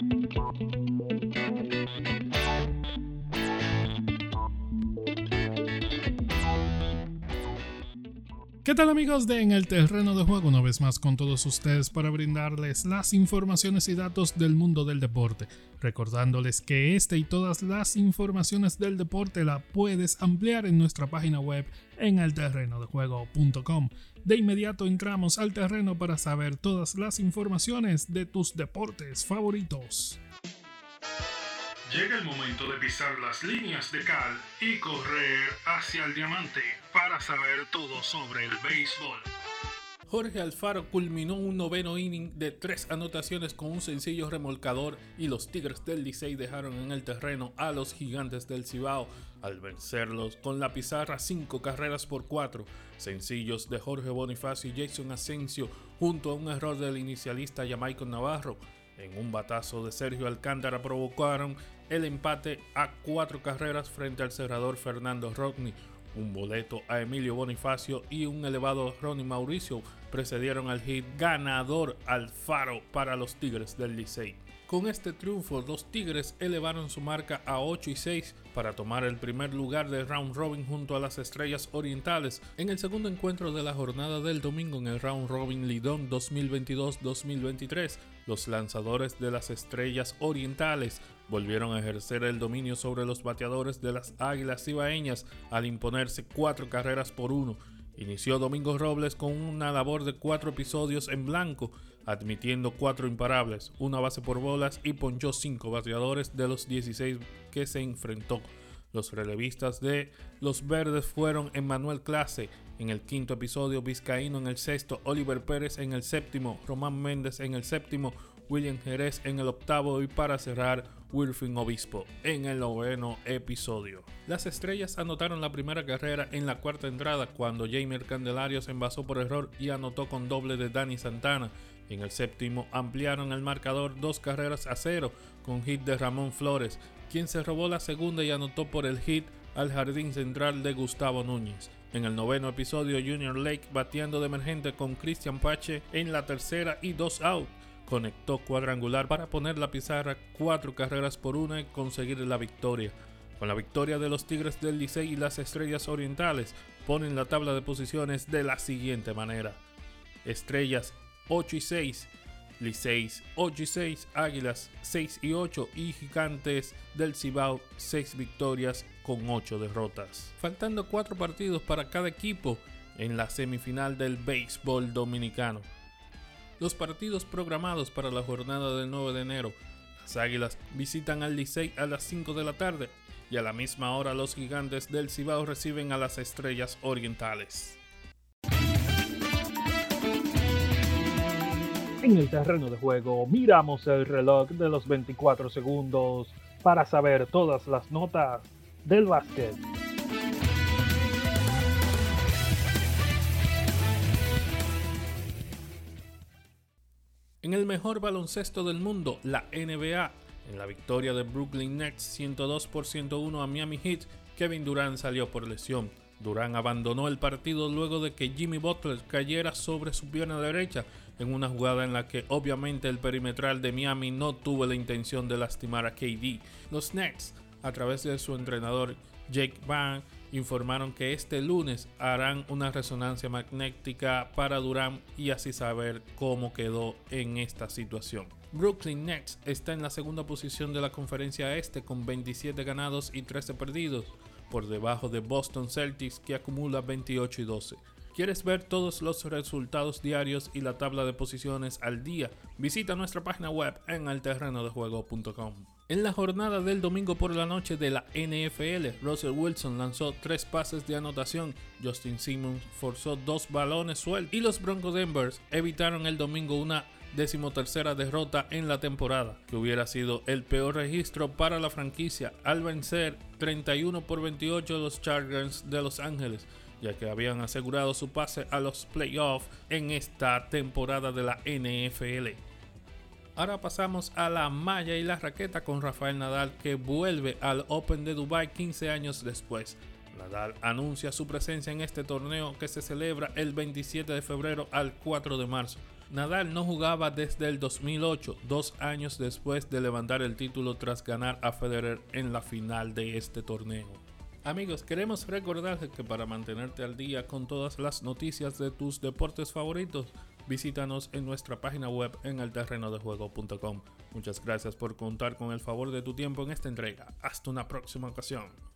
Thank you. ¿Qué tal amigos de En el Terreno de Juego? Una vez más con todos ustedes para brindarles las informaciones y datos del mundo del deporte. Recordándoles que este y todas las informaciones del deporte la puedes ampliar en nuestra página web en elterrenodejuego.com. De inmediato entramos al terreno para saber todas las informaciones de tus deportes favoritos. Llega el momento de pisar las líneas de cal y correr hacia el diamante para saber todo sobre el béisbol. Jorge Alfaro culminó un noveno inning de tres anotaciones con un sencillo remolcador y los Tigres del Licey dejaron en el terreno a los Gigantes del Cibao al vencerlos con la pizarra cinco carreras por cuatro, sencillos de Jorge Bonifacio y Jason Asensio junto a un error del inicialista Jamaico Navarro. En un batazo de Sergio Alcántara provocaron el empate a cuatro carreras frente al cerrador Fernando Rodney. Un boleto a Emilio Bonifacio y un elevado Ronnie Mauricio precedieron al hit ganador Alfaro para los Tigres del Licey. Con este triunfo, los Tigres elevaron su marca a 8 y 6 para tomar el primer lugar del round robin junto a las Estrellas Orientales en el segundo encuentro de la jornada del domingo en el round robin Lidón 2022-2023. Los lanzadores de las Estrellas Orientales volvieron a ejercer el dominio sobre los bateadores de las Águilas Ibaeñas al imponerse cuatro carreras por uno. Inició Domingo Robles con una labor de cuatro episodios en blanco, admitiendo cuatro imparables, una base por bolas y ponchó cinco bateadores de los 16 que se enfrentó. Los relevistas de Los Verdes fueron Emmanuel Clase en el quinto episodio, Vizcaíno en el sexto, Oliver Pérez en el séptimo, Román Méndez en el séptimo, William Jerez en el octavo y para cerrar Wilfin Obispo en el noveno episodio. Las estrellas anotaron la primera carrera en la cuarta entrada cuando Jamer Candelario se envasó por error y anotó con doble de Danny Santana. En el séptimo ampliaron el marcador dos carreras a cero con hit de Ramón Flores, quien se robó la segunda y anotó por el hit al jardín central de Gustavo Núñez. En el noveno episodio, Junior Lake bateando de emergente con Christian Pache en la tercera y dos out conectó cuadrangular para poner la pizarra cuatro carreras por una y conseguir la victoria. Con la victoria de los Tigres del Licey y las Estrellas Orientales ponen la tabla de posiciones de la siguiente manera. Estrellas 8 y 6, Licey 8 y 6, Águilas 6 y 8 y Gigantes del Cibao 6 victorias con 8 derrotas. Faltando 4 partidos para cada equipo en la semifinal del béisbol dominicano los partidos programados para la jornada del 9 de enero. Las Águilas visitan al Licey a las 5 de la tarde y a la misma hora los gigantes del Cibao reciben a las Estrellas Orientales. En el terreno de juego miramos el reloj de los 24 segundos para saber todas las notas del básquet. En el mejor baloncesto del mundo, la NBA, en la victoria de Brooklyn Nets 102 por 101 a Miami Heat, Kevin Durant salió por lesión. Durant abandonó el partido luego de que Jimmy Butler cayera sobre su pierna derecha en una jugada en la que obviamente el perimetral de Miami no tuvo la intención de lastimar a KD. Los Nets, a través de su entrenador Jake Van, informaron que este lunes harán una resonancia magnética para Durán y así saber cómo quedó en esta situación. Brooklyn Nets está en la segunda posición de la conferencia este con 27 ganados y 13 perdidos, por debajo de Boston Celtics que acumula 28 y 12. ¿Quieres ver todos los resultados diarios y la tabla de posiciones al día? Visita nuestra página web en alterrenodejuego.com. En la jornada del domingo por la noche de la NFL, Russell Wilson lanzó tres pases de anotación, Justin Simmons forzó dos balones sueltos y los Broncos Denver evitaron el domingo una decimotercera derrota en la temporada, que hubiera sido el peor registro para la franquicia al vencer 31 por 28 a los Chargers de Los Ángeles ya que habían asegurado su pase a los playoffs en esta temporada de la NFL. Ahora pasamos a la malla y la raqueta con Rafael Nadal que vuelve al Open de Dubai 15 años después. Nadal anuncia su presencia en este torneo que se celebra el 27 de febrero al 4 de marzo. Nadal no jugaba desde el 2008, dos años después de levantar el título tras ganar a Federer en la final de este torneo. Amigos, queremos recordarte que para mantenerte al día con todas las noticias de tus deportes favoritos, visítanos en nuestra página web en elterrenodejuego.com. Muchas gracias por contar con el favor de tu tiempo en esta entrega. Hasta una próxima ocasión.